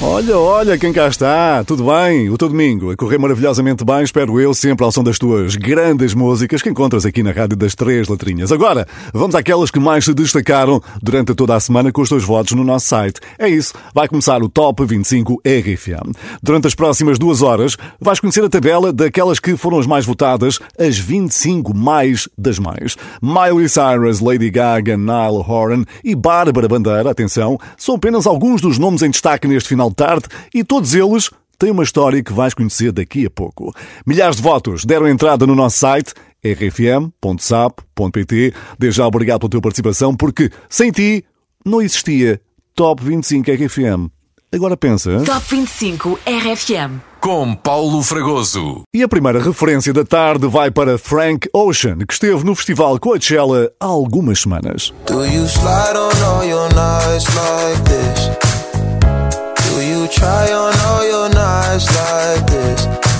Olha, olha quem cá está. Tudo bem? O teu domingo a correr maravilhosamente bem, espero eu, sempre ao som das tuas grandes músicas que encontras aqui na Rádio das Três Letrinhas. Agora, vamos àquelas que mais se destacaram durante toda a semana com os teus votos no nosso site. É isso, vai começar o Top 25 RFM. Durante as próximas duas horas, vais conhecer a tabela daquelas que foram as mais votadas, as 25 mais das mais. Miley Cyrus, Lady Gaga, Nile Horan e Bárbara Bandeira, atenção, são apenas alguns dos nomes em destaque neste final de tarde e todos eles têm uma história que vais conhecer daqui a pouco. Milhares de votos deram entrada no nosso site rfm.sap.pt. Desde já obrigado pela tua participação, porque sem ti não existia Top 25 RFM. Agora pensa. Top 25 RFM. Com Paulo Fragoso. E a primeira referência da tarde vai para Frank Ocean, que esteve no festival Coachella há algumas semanas. Do you slide on all your nights like this?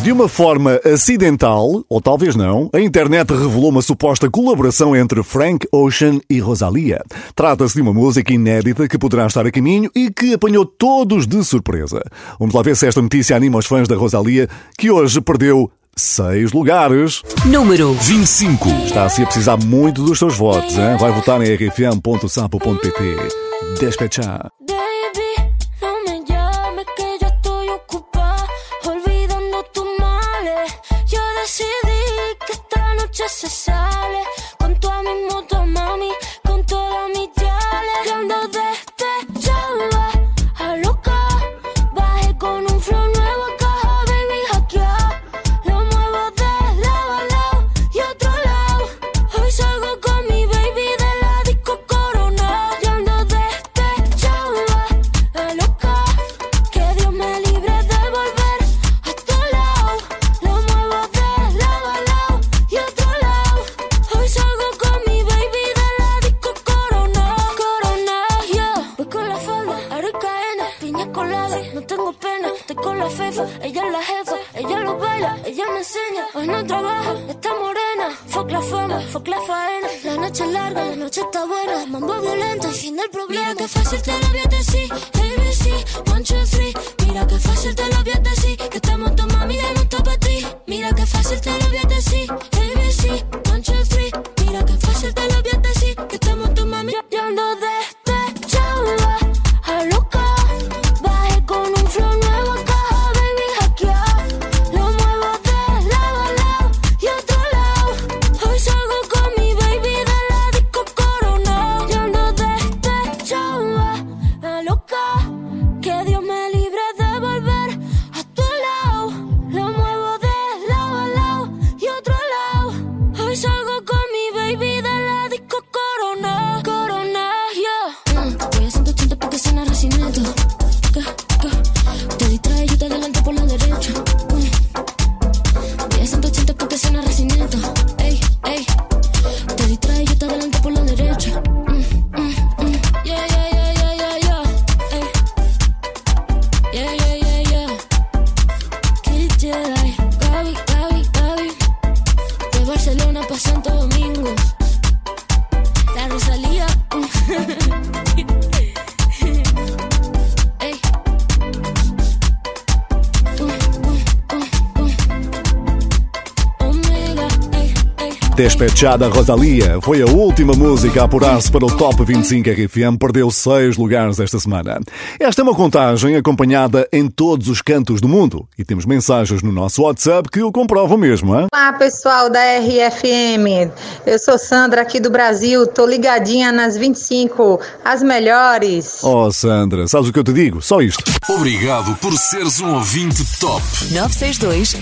De uma forma acidental, ou talvez não, a internet revelou uma suposta colaboração entre Frank Ocean e Rosalia. Trata-se de uma música inédita que poderá estar a caminho e que apanhou todos de surpresa. Vamos lá ver se esta notícia anima os fãs da Rosalia, que hoje perdeu seis lugares. Número 25. Está-se a precisar muito dos seus votos, hein? Vai votar em rfm.sapo.pt. Despechar. Despechada Rosalia foi a última música a apurar-se para o Top 25 RFM, perdeu seis lugares esta semana. Esta é uma contagem acompanhada em todos os cantos do mundo e temos mensagens no nosso WhatsApp que o comprovam mesmo, hein? Olá pessoal da RFM, eu sou Sandra aqui do Brasil, tô ligadinha nas 25, as melhores. Oh Sandra, sabes o que eu te digo? Só isto. Obrigado por seres um ouvinte top. 962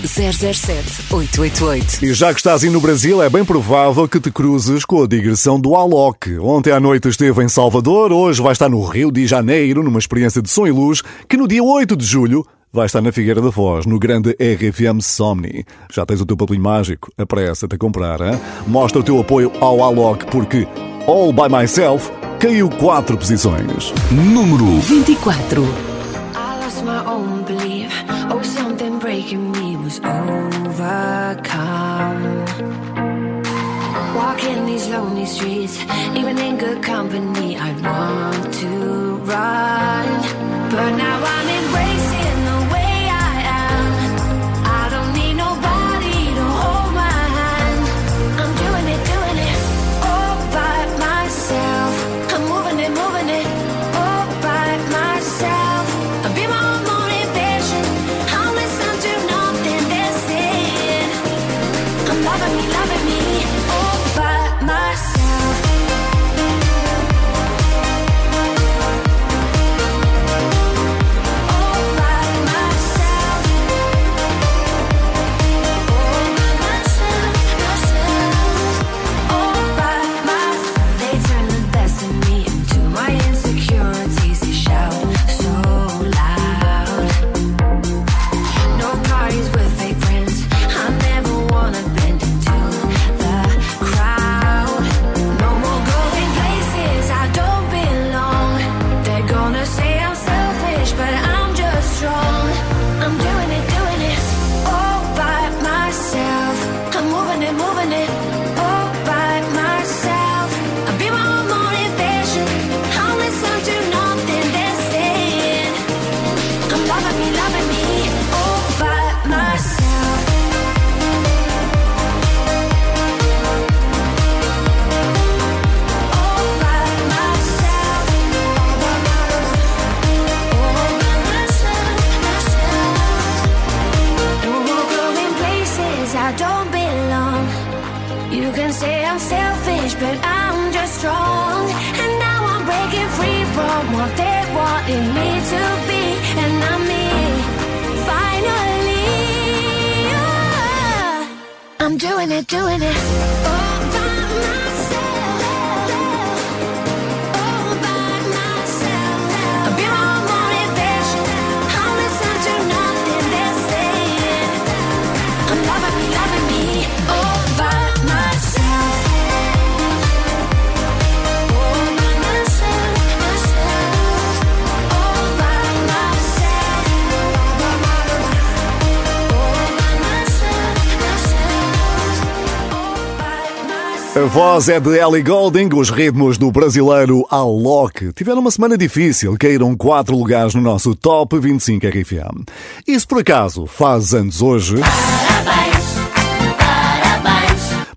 007 888. E já que estás aí no Brasil, é bem provável que te cruzes com a digressão do Alok. Ontem à noite esteve em Salvador, hoje vai estar no Rio de Janeiro, numa experiência de som e luz, que no dia 8 de julho vai estar na Figueira da Foz, no grande RFM Somni. Já tens o teu papelinho mágico? Apressa-te a comprar, hein? Mostra o teu apoio ao Alok, porque All By Myself caiu 4 posições. Número 24. I lost my own belief. Oh, something breaking me was overcome. Streets, even in good company, I want to run. But now voz é de Ellie Golding, os ritmos do brasileiro Alok. Tiveram uma semana difícil, caíram quatro lugares no nosso Top 25 RFM. E se por acaso faz anos hoje...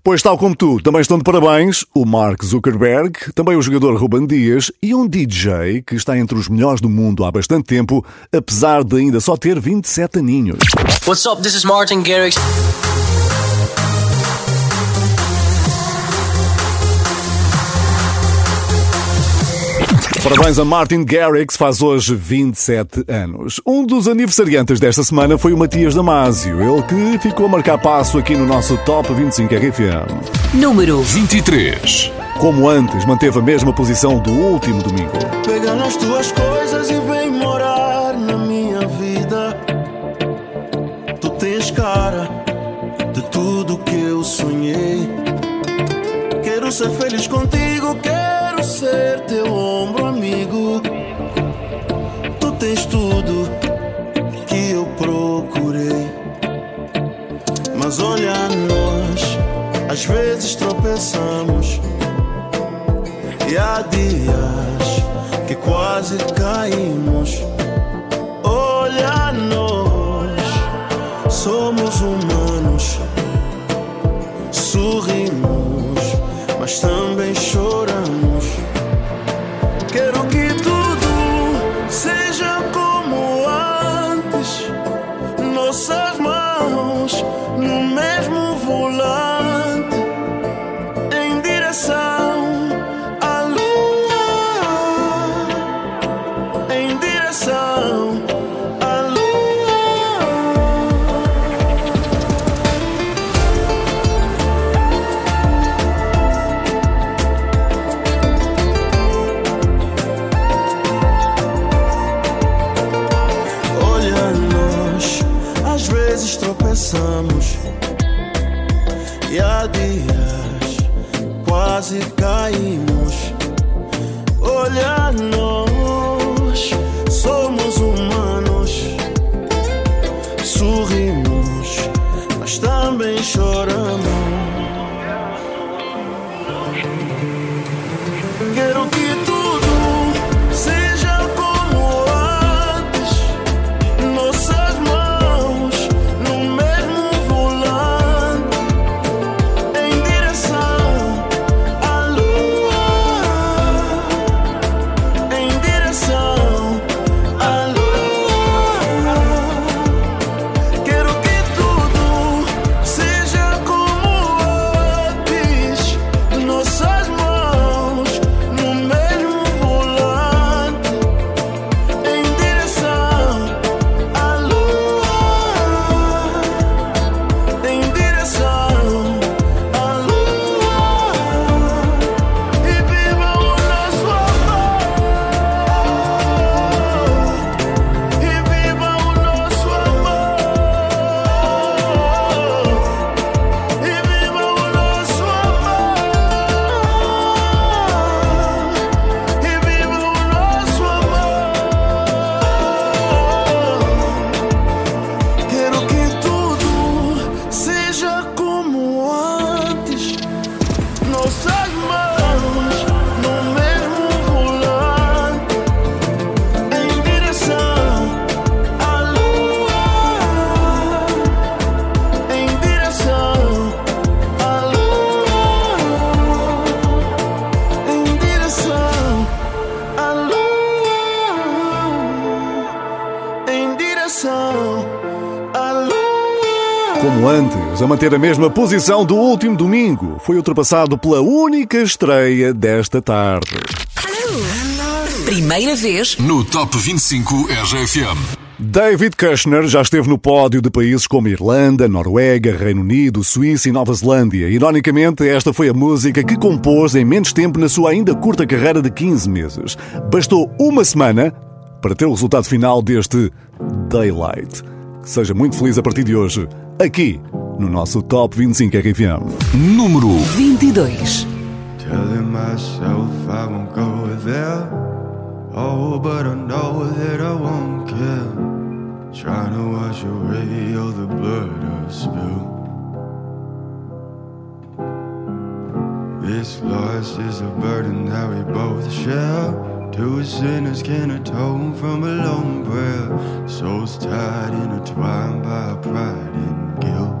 Pois tal como tu, também estão de parabéns o Mark Zuckerberg, também o jogador Ruben Dias e um DJ que está entre os melhores do mundo há bastante tempo, apesar de ainda só ter 27 aninhos. What's up? This is Martin Garrix. Parabéns a Martin Garrix, faz hoje 27 anos. Um dos aniversariantes desta semana foi o Matias Damasio, ele que ficou a marcar passo aqui no nosso Top 25 RFM. Número 23. Como antes, manteve a mesma posição do último domingo. Pega nas tuas coisas e vem morar na minha vida. Tu tens cara de tudo que eu sonhei. Quero ser feliz contigo, quero ser teu. Tu tens tudo que eu procurei. Mas olha nós, às vezes tropeçamos. E há dias que quase caímos. Olha nós, somos humanos. Sorrimos, mas também choramos. Quase caímos. A manter a mesma posição do último domingo, foi ultrapassado pela única estreia desta tarde. Primeira vez No Top 25 RFM. David Kushner já esteve no pódio de países como Irlanda, Noruega, Reino Unido, Suíça e Nova Zelândia. Ironicamente, esta foi a música que compôs em menos tempo na sua ainda curta carreira de 15 meses. Bastou uma semana para ter o resultado final deste Daylight. Que seja muito feliz a partir de hoje, aqui no nosso Top 25 RFM. Número 22. Telling myself I won't go there. Oh, but I know that I won't care. Trying to wash away all the blood I've spilled. This loss is a burden that we both share. Two sinners can atone from a lone prayer. Souls tied, intertwined by pride and guilt.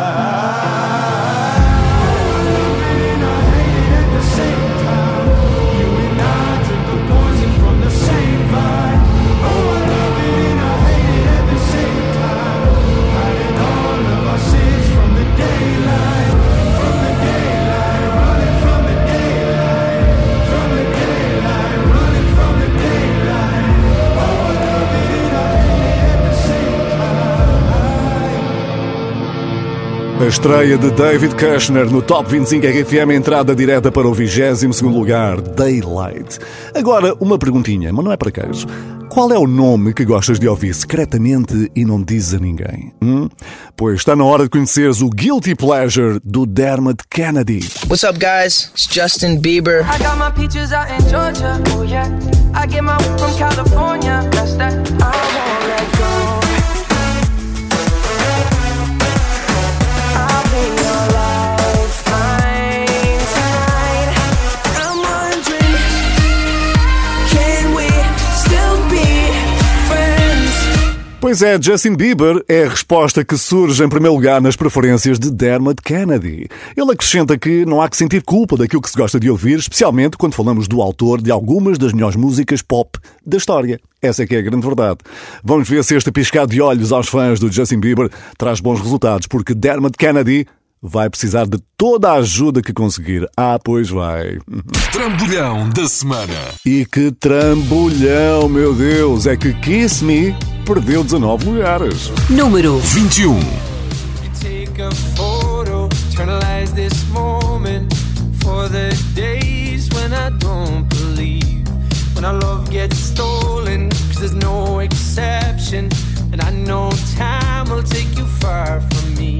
Estreia de David Kushner no Top 25 RFM, entrada direta para o 22 lugar, Daylight. Agora, uma perguntinha, mas não é para queijo. Qual é o nome que gostas de ouvir secretamente e não dizes a ninguém? Hum? Pois está na hora de conheceres o Guilty Pleasure do Dermot Kennedy. What's up, guys? It's Justin Bieber. I got my peaches out in Georgia. Oh yeah. I get my from California. That's that. I won't let go. Pois é, Justin Bieber é a resposta que surge em primeiro lugar nas preferências de Dermot Kennedy. Ele acrescenta que não há que sentir culpa daquilo que se gosta de ouvir, especialmente quando falamos do autor de algumas das melhores músicas pop da história. Essa é que é a grande verdade. Vamos ver se este piscar de olhos aos fãs do Justin Bieber traz bons resultados, porque Dermot Kennedy vai precisar de toda a ajuda que conseguir. Ah, pois vai. Trambolhão da semana. E que trambolhão, meu Deus! É que Kiss Me perdeu 19 lugares. Número 21. take a photo, eternalize this moment for the days when I don't believe. When our love gets stolen, cause there's no exception. And I know time will take you far from me.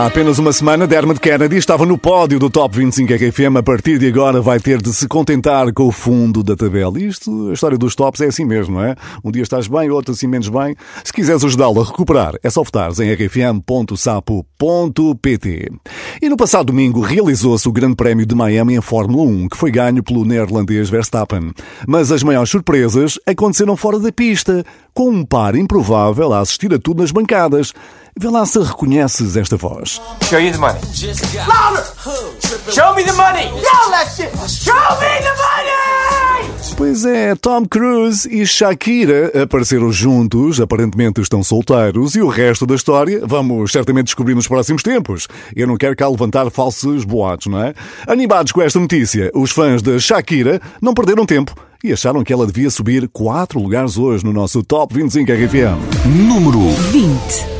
Há apenas uma semana, Dermot Kennedy estava no pódio do Top 25 RFM. A partir de agora vai ter de se contentar com o fundo da tabela. Isto, a história dos tops é assim mesmo, não é? Um dia estás bem, outro assim menos bem. Se quiseres ajudá-lo a recuperar, é só votares em rfm.sapo.pt. E no passado domingo realizou-se o Grande Prémio de Miami em Fórmula 1, que foi ganho pelo neerlandês Verstappen. Mas as maiores surpresas aconteceram fora da pista, com um par improvável a assistir a tudo nas bancadas. Vê lá se reconheces esta voz. Show you the money. Louder! Show me the money! Yell that shit! Show me the money! Pois é, Tom Cruise e Shakira apareceram juntos, aparentemente estão solteiros, e o resto da história vamos certamente descobrir nos próximos tempos. Eu não quero cá levantar falsos boatos, não é? Animados com esta notícia, os fãs da Shakira não perderam tempo e acharam que ela devia subir 4 lugares hoje no nosso Top 25 RFM. Número 20.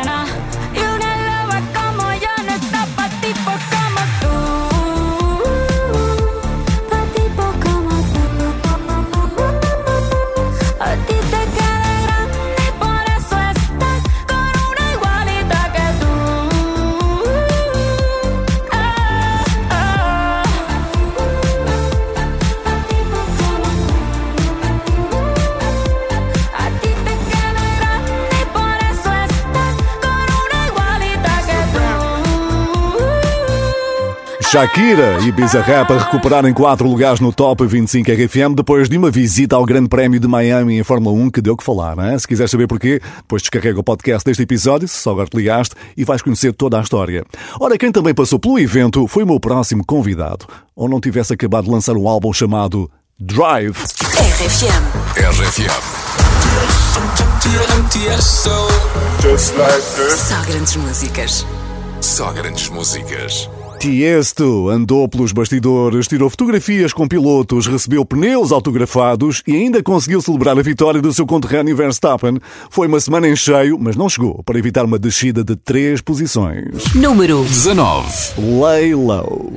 Shakira e Bizarrap a recuperarem 4 lugares no Top 25 RFM depois de uma visita ao Grande Prémio de Miami em Fórmula 1 que deu que falar, não é? Se quiseres saber porquê, depois descarrega o podcast deste episódio, se só agora te ligaste, e vais conhecer toda a história. Ora, quem também passou pelo evento foi o meu próximo convidado, ou não tivesse acabado de lançar um álbum chamado Drive. RFM. RFM. Só grandes músicas. Só grandes músicas. Tiesto andou pelos bastidores, tirou fotografias com pilotos, recebeu pneus autografados e ainda conseguiu celebrar a vitória do seu conterrâneo Verstappen. Foi uma semana em cheio, mas não chegou para evitar uma descida de três posições. Número 19. Lay Low.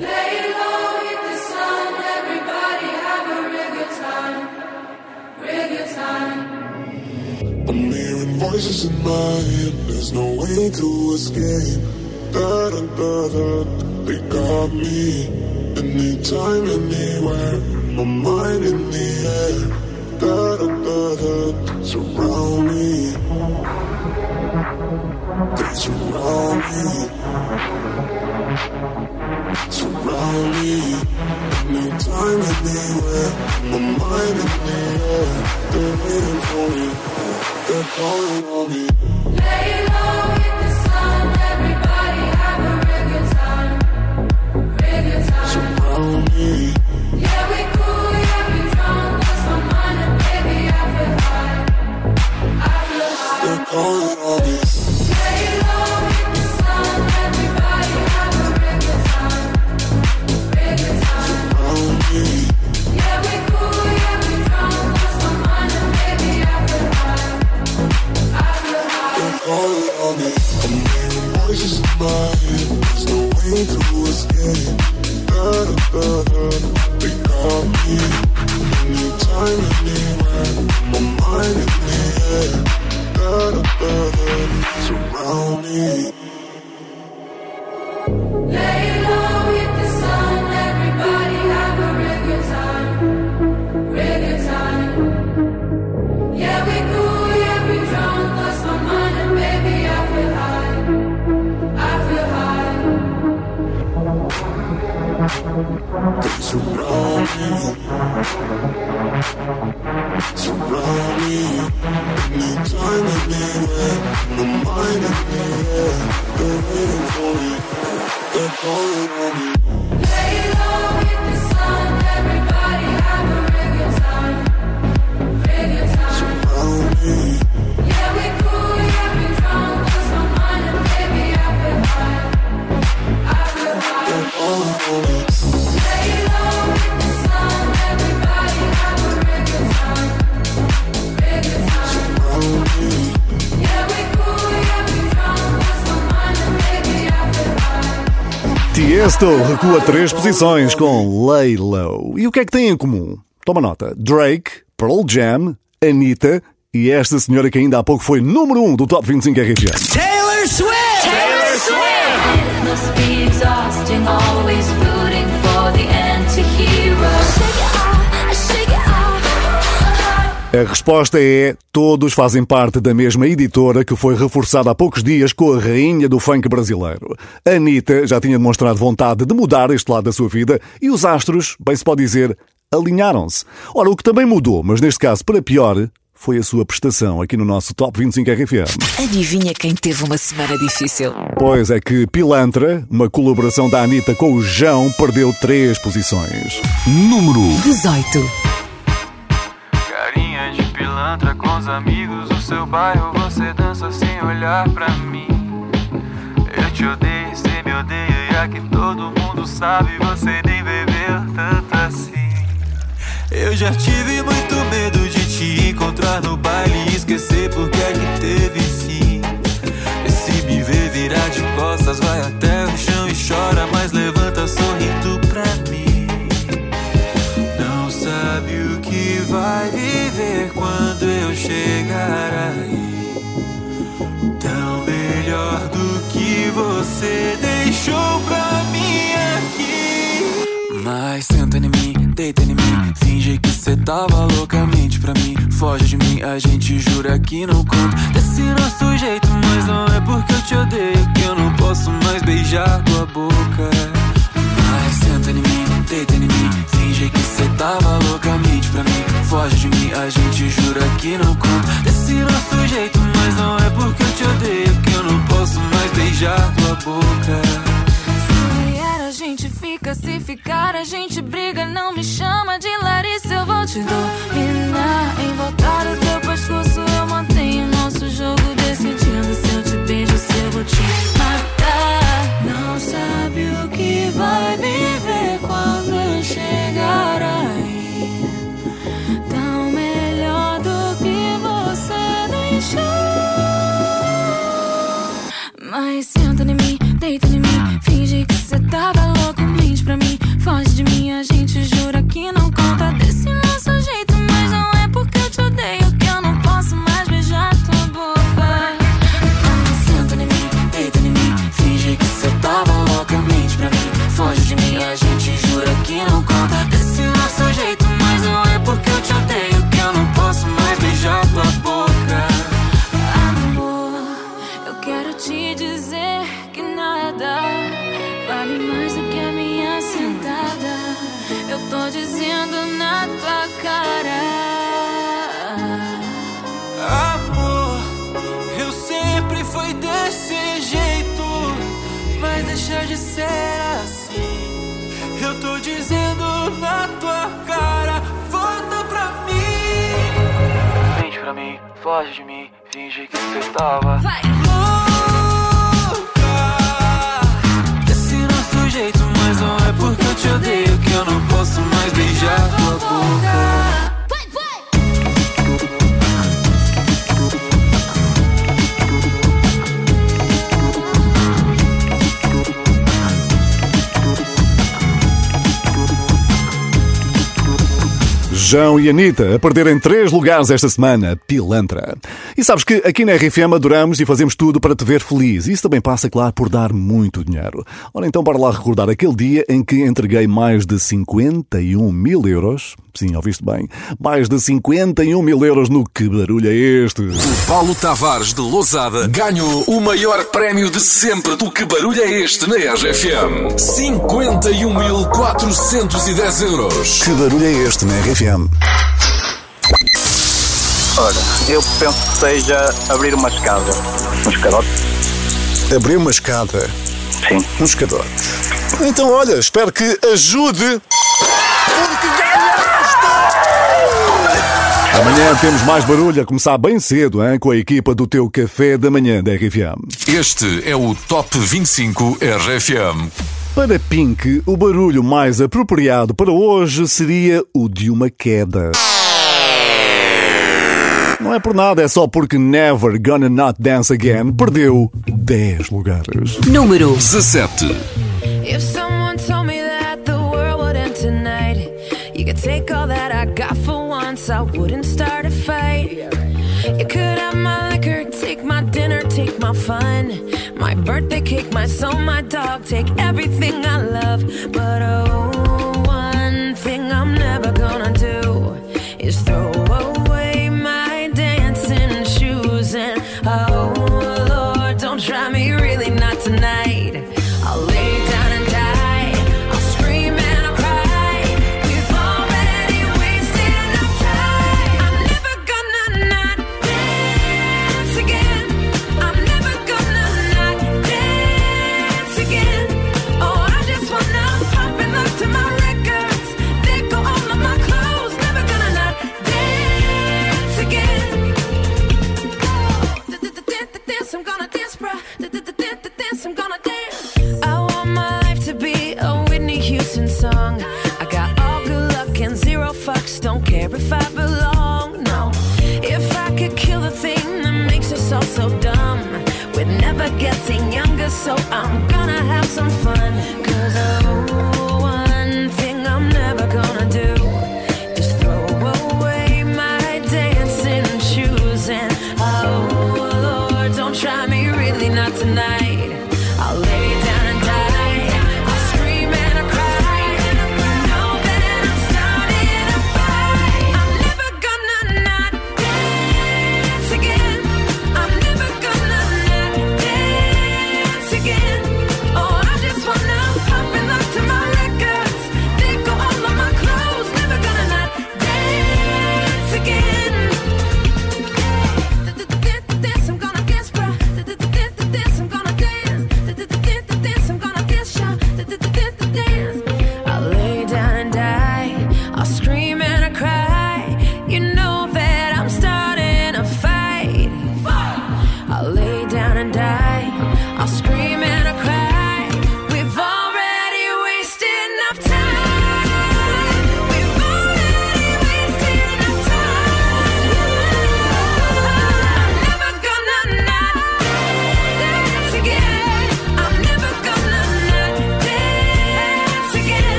I'm hearing voices in my head, there's no way to escape. Da da, they got me. Anytime, anywhere, my mind in the air. Da da, surround me. They surround me. Surround me. Anytime, anywhere, my mind in the air. They're waiting for me. They're calling on me. Lay low, Oh, oh, Tiesto recua três posições com Lay Low. E o que é que têm em comum? Toma nota. Drake, Pearl Jam, Anitta e esta senhora que ainda há pouco foi número 1 um do Top 25 RFM. Taylor Swift! Taylor Swift! A resposta é: todos fazem parte da mesma editora que foi reforçada há poucos dias com a rainha do funk brasileiro. Anitta já tinha demonstrado vontade de mudar este lado da sua vida e os astros, bem se pode dizer, alinharam-se. Ora, o que também mudou, mas neste caso para pior, foi a sua prestação aqui no nosso Top 25 RFM. Adivinha quem teve uma semana difícil? Pois é que Pilantra, uma colaboração da Anitta com o João, perdeu três posições. Número 18. Pilantra com os amigos do seu bairro Você dança sem olhar pra mim. Eu te odeio, cê me odeia E aqui todo mundo sabe Você nem bebeu tanto assim. Eu já tive muito medo de te encontrar no baile E esquecer porque é que teve sim. E se me ver virar de costas Vai até o chão e chora Mas levanta sorrindo vai viver quando eu chegar aí. Tão melhor do que você deixou pra mim aqui. Mas senta em mim, deita em mim. Finge que cê tava loucamente pra mim. Foge de mim, a gente jura que não conta. Desse nosso jeito, mas não é porque eu te odeio. Que eu não posso mais beijar tua boca. Mas senta em mim, deita em mim. Finge que cê tava loucamente pra mim foge de mim, a gente jura que não conta Desse nosso jeito, mas não é porque eu te odeio Que eu não posso mais beijar tua boca. Se vier a gente fica, se ficar a gente briga Não me chama de Larissa, eu vou te dominar. Em voltar o teu pescoço eu mantenho Nosso jogo decidindo se eu te beijo, se eu vou te matar. Não sabe o que vai viver quando eu chegar aí. Vai, senta em mim, deita em mim. Finge que cê tava louco, mente pra mim. Foge de mim, a gente jura que não de ser assim. Eu tô dizendo na tua cara, volta pra mim. Mente pra mim, foge de mim, finge que você tava. Desse nosso jeito, mas não é porque eu te odeio que eu não posso mais beijar tua boca. João e Anitta a perderem três lugares esta semana. Pilantra. E sabes que aqui na RFM adoramos e fazemos tudo para te ver feliz. Isso também passa, claro, por dar muito dinheiro. Ora, então, bora lá recordar aquele dia em que entreguei mais de 51 mil euros. Sim, ouviste bem. Mais de 51 mil euros no Que Barulho é Este? O Paulo Tavares de Lousada ganhou o maior prémio de sempre do Que Barulho é Este na RFM. 51.410 euros. Que barulho é este na RFM? Ora, eu penso que seja abrir uma escada. Um escadote. Abrir uma escada. Sim. Um escadote. Então, olha, espero que ajude. Amanhã temos mais barulho a começar bem cedo, hein, com a equipa do teu café da manhã da RFM. Este é o Top 25 RFM. Para Pink, o barulho mais apropriado para hoje seria o de uma queda. Não é por nada, é só porque Never Gonna Not Dance Again perdeu 10 lugares. Número 17. I wouldn't start a fight. You could have my liquor, take my dinner, take my fun, my birthday cake, my soul, my dog, take everything I love. But oh,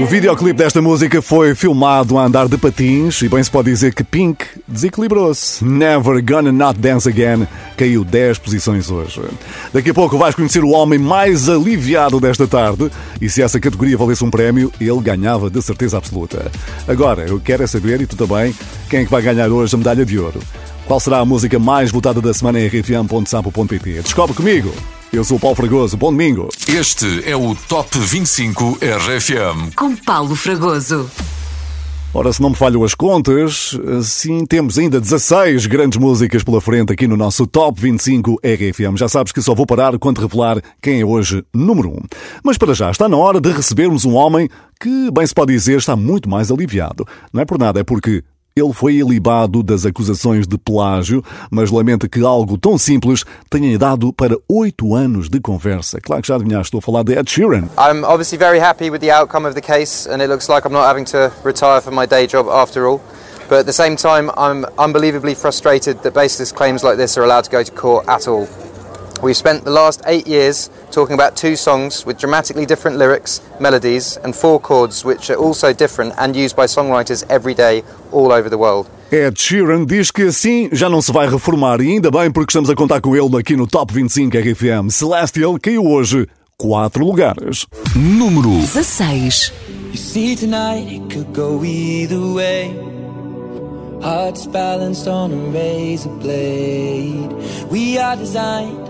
O videoclipe desta música foi filmado a andar de patins e bem se pode dizer que Pink desequilibrou-se. Never Gonna Not Dance Again caiu 10 posições hoje. Daqui a pouco vais conhecer o homem mais aliviado desta tarde e se essa categoria valesse um prémio, ele ganhava de certeza absoluta. Agora, eu quero é saber, e tu também, quem é que vai ganhar hoje a medalha de ouro. Qual será a música mais votada da semana em rfm.sapo.pt? Descobre comigo! Eu sou o Paulo Fragoso. Bom domingo. Este é o Top 25 RFM. Com Paulo Fragoso. Ora, se não me falham as contas, sim, temos ainda 16 grandes músicas pela frente aqui no nosso Top 25 RFM. Já sabes que só vou parar quando revelar quem é hoje número 1. Mas para já, está na hora de recebermos um homem que, bem se pode dizer, está muito mais aliviado. Não é por nada, é porque ele foi ilibado das acusações de plágio, mas lamenta que algo tão simples tenha dado para oito anos de conversa. Claro que já adivinhaste, estou a falar de Ed Sheeran. I'm obviously very happy with the outcome of the case, and it looks like I'm not having to retire from my day job after all. But at the same time, I'm unbelievably frustrated that baseless claims like this are allowed to go to court at all. We've spent the last eight years talking about two songs with dramatically different lyrics, melodies, and four chords, which are also different and used by songwriters every day all over the world. Ed Sheeran diz que assim já não se vai reformar e ainda bem porque estamos a contar com ele aqui no Top 25 RFM. Celestial caiu hoje quatro lugares. Número 16. You see tonight it could go either way. Hearts balanced on a razor blade. We are designed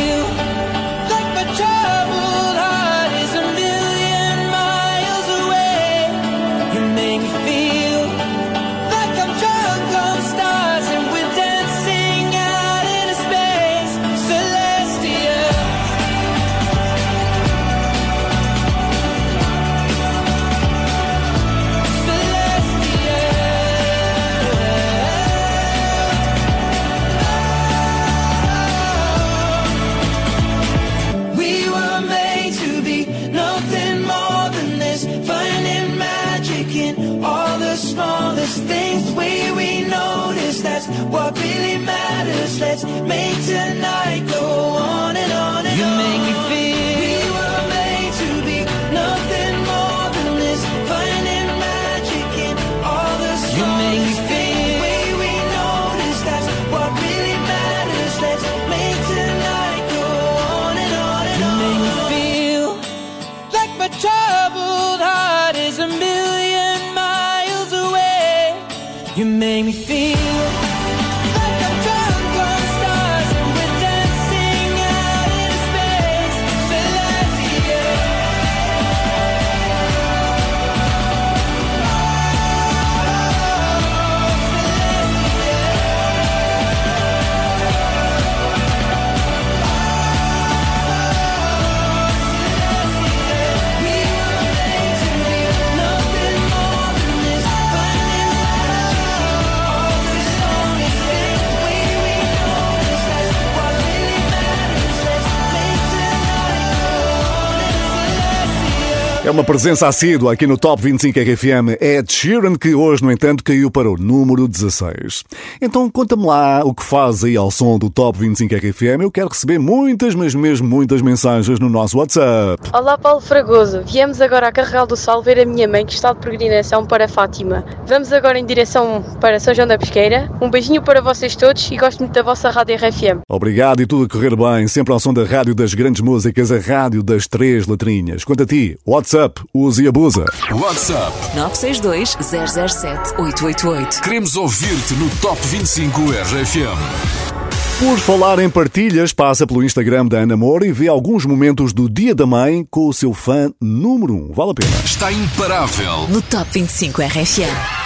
É uma presença assídua aqui no Top 25 RFM. É Ed Sheeran que hoje, no entanto, caiu para o número 16. Então conta-me lá o que faz aí ao som do Top 25 RFM. Eu quero receber muitas, mas mesmo muitas mensagens no nosso WhatsApp. Olá Paulo Fragoso, viemos agora a Carregal do Sol ver a minha mãe que está de peregrinação para Fátima. Vamos agora em direção para São João da Pesqueira. Um beijinho para vocês todos e gosto muito da vossa rádio RFM. Obrigado e tudo a correr bem, sempre ao som da Rádio das Grandes Músicas, a Rádio das Três Letrinhas. Quanto a ti, WhatsApp, use e abusa. WhatsApp 962 007 888. Queremos ouvir-te no Top 25 RFM. Por falar em partilhas, passa pelo Instagram da Ana Moura e vê alguns momentos do Dia da Mãe com o seu fã número 1. Um. Vale a pena. Está imparável. No Top 25 RFM.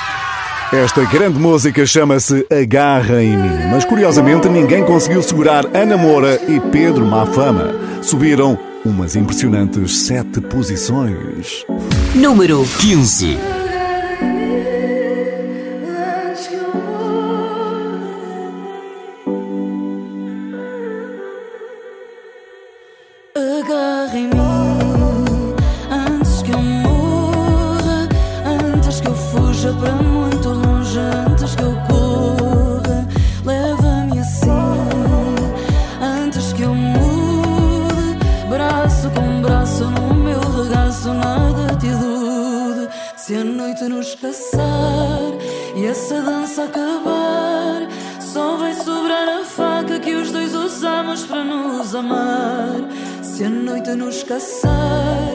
Esta grande música chama-se Agarra em mim, mas curiosamente ninguém conseguiu segurar Ana Moura e Pedro Mafama. Subiram umas impressionantes sete posições. Número 15. Agarra Se a noite nos caçar e essa dança acabar, só vai sobrar a faca que os dois usamos para nos amar. Se a noite nos caçar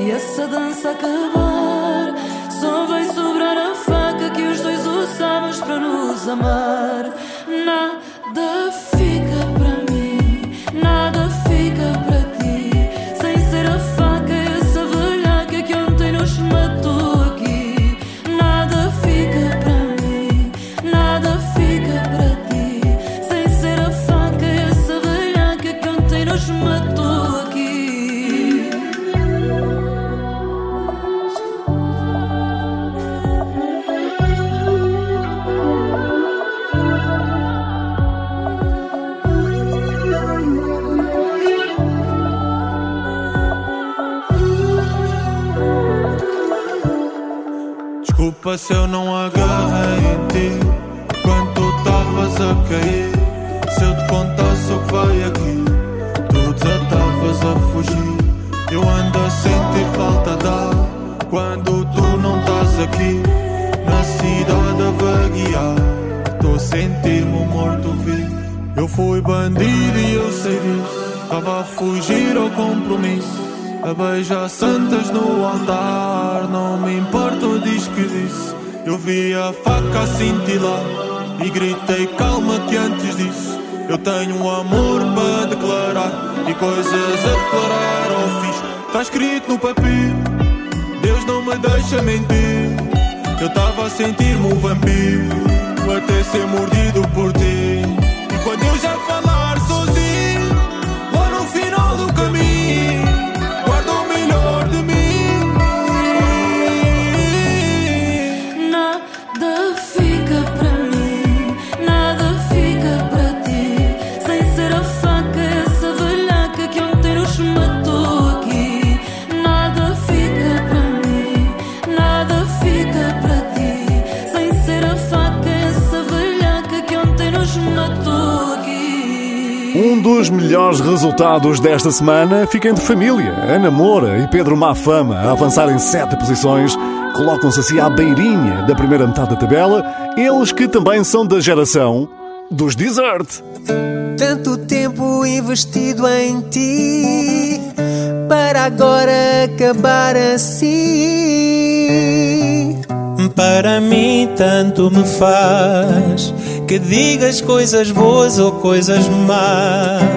e essa dança acabar, só vai sobrar a faca que os dois usamos para nos amar. Nada Se eu não agarrei em ti Quando tu estavas a cair Se eu te contasse o que vai aqui Tu desatavas a fugir. Eu ando a sentir falta d'ar Quando tu não estás aqui Na cidade a vaguear. Estou a sentir-me um morto-vivo Eu fui bandido e eu sei disso. Estava a fugir ao compromisso a beijar santas no altar Não me importa o diz que disse. Eu vi a faca a cintilar E gritei calma que antes disso Eu tenho amor para declarar E coisas a declarar ao fisco. Está escrito no papel Deus não me deixa mentir. Eu estava a sentir-me um vampiro Até ser mordido por ti. E quando eu já falar Dos melhores resultados desta semana fica entre família. Ana Moura e Pedro Mafama a avançarem sete posições, colocam-se assim à beirinha da primeira metade da tabela, eles que também são da geração dos Desert. Tanto tempo investido em ti para agora acabar assim. Para mim tanto me faz que digas coisas boas ou coisas más.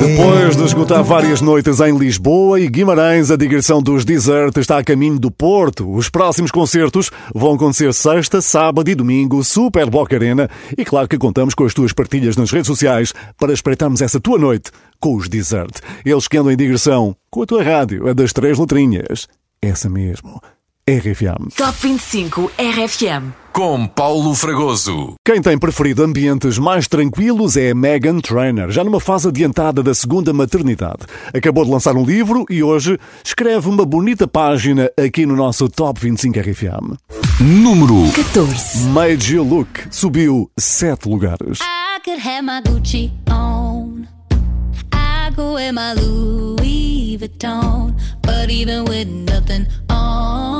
Depois de esgotar várias noites em Lisboa e Guimarães, a digressão dos Desert está a caminho do Porto. Os próximos concertos vão acontecer sexta, sábado e domingo, Super Boca Arena. E claro que contamos com as tuas partilhas nas redes sociais para espreitarmos essa tua noite com os Desert. Eles que andam em digressão com a tua rádio, a das três letrinhas. Essa mesmo. RFM. Top 25 RFM. Com Paulo Fragoso. Quem tem preferido ambientes mais tranquilos é a Megan Trainor, já numa fase adiantada da segunda maternidade. Acabou de lançar um livro e hoje escreve uma bonita página aqui no nosso Top 25 RFM. Número 14. Made You Look subiu 7 lugares. I could have my Gucci on. I go wear my Louis Vuitton. But even with nothing on,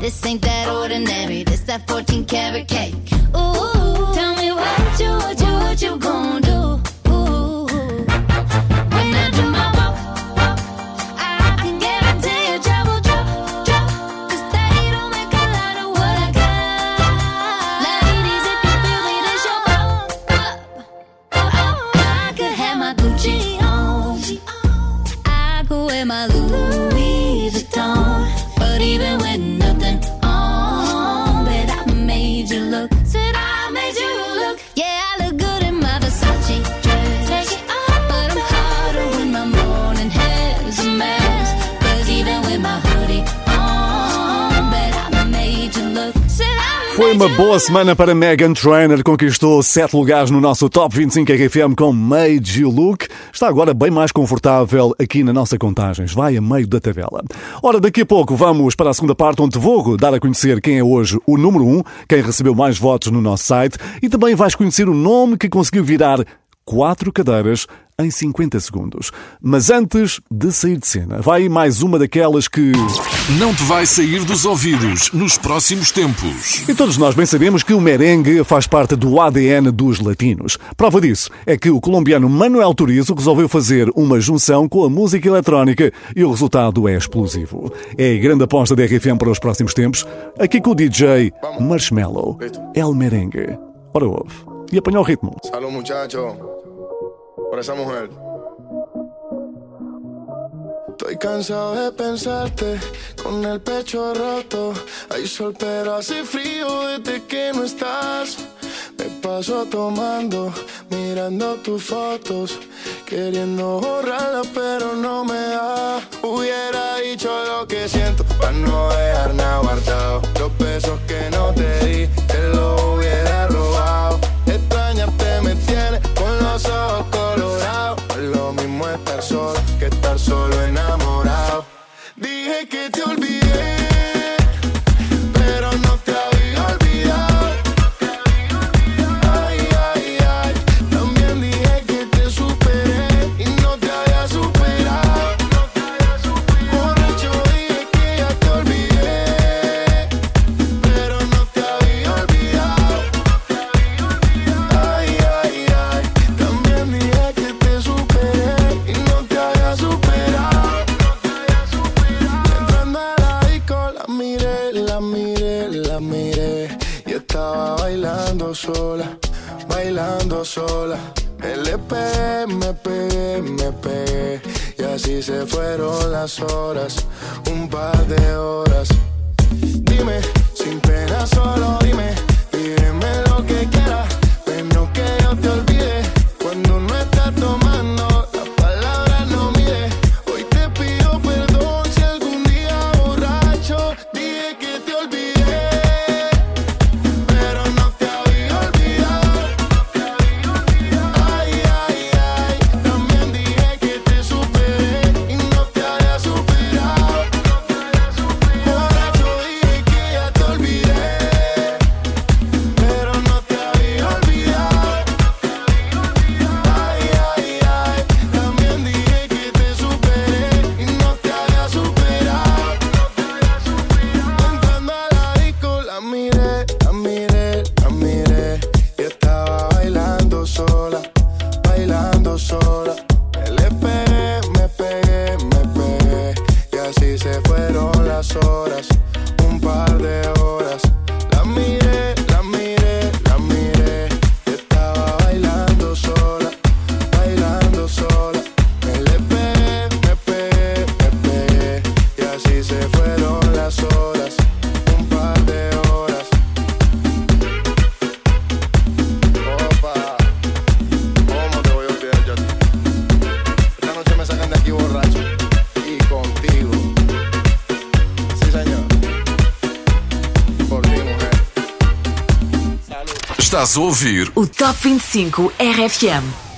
This ain't that ordinary. This that 14 boa semana para Megan Trainor, conquistou 7 lugares no nosso Top 25 RFM com Made You Look. Está agora bem mais confortável aqui na nossa contagens, vai a meio da tabela. Ora, daqui a pouco vamos para a segunda parte, onde vou dar a conhecer quem é hoje o número 1, quem recebeu mais votos no nosso site, e também vais conhecer o nome que conseguiu virar quatro cadeiras em 50 segundos. Mas antes de sair de cena, vai mais uma daquelas que. Não te vai sair dos ouvidos nos próximos tempos. E todos nós bem sabemos que o merengue faz parte do ADN dos latinos. Prova disso é que o colombiano Manuel Turizo resolveu fazer uma junção com a música eletrónica e o resultado é explosivo. É a grande aposta da RFM para os próximos tempos, aqui com o DJ Marshmello, El Merengue. Ora ouve, e apanha o ritmo. Salud, muchacho. Por esa mujer. Estoy cansado de pensarte con el pecho roto. Hay sol, pero hace frío desde que no estás. Me paso tomando, mirando tus fotos, queriendo borrarlas, pero no me da. Hubiera dicho lo que siento, para no dejar nada guardado. Los besos que no te di, te los bailando sola. Le pegué, me pegué, me pegué y así se fueron las horas, un par de horas. Dime, Estás a ouvir O Top 25 RFM.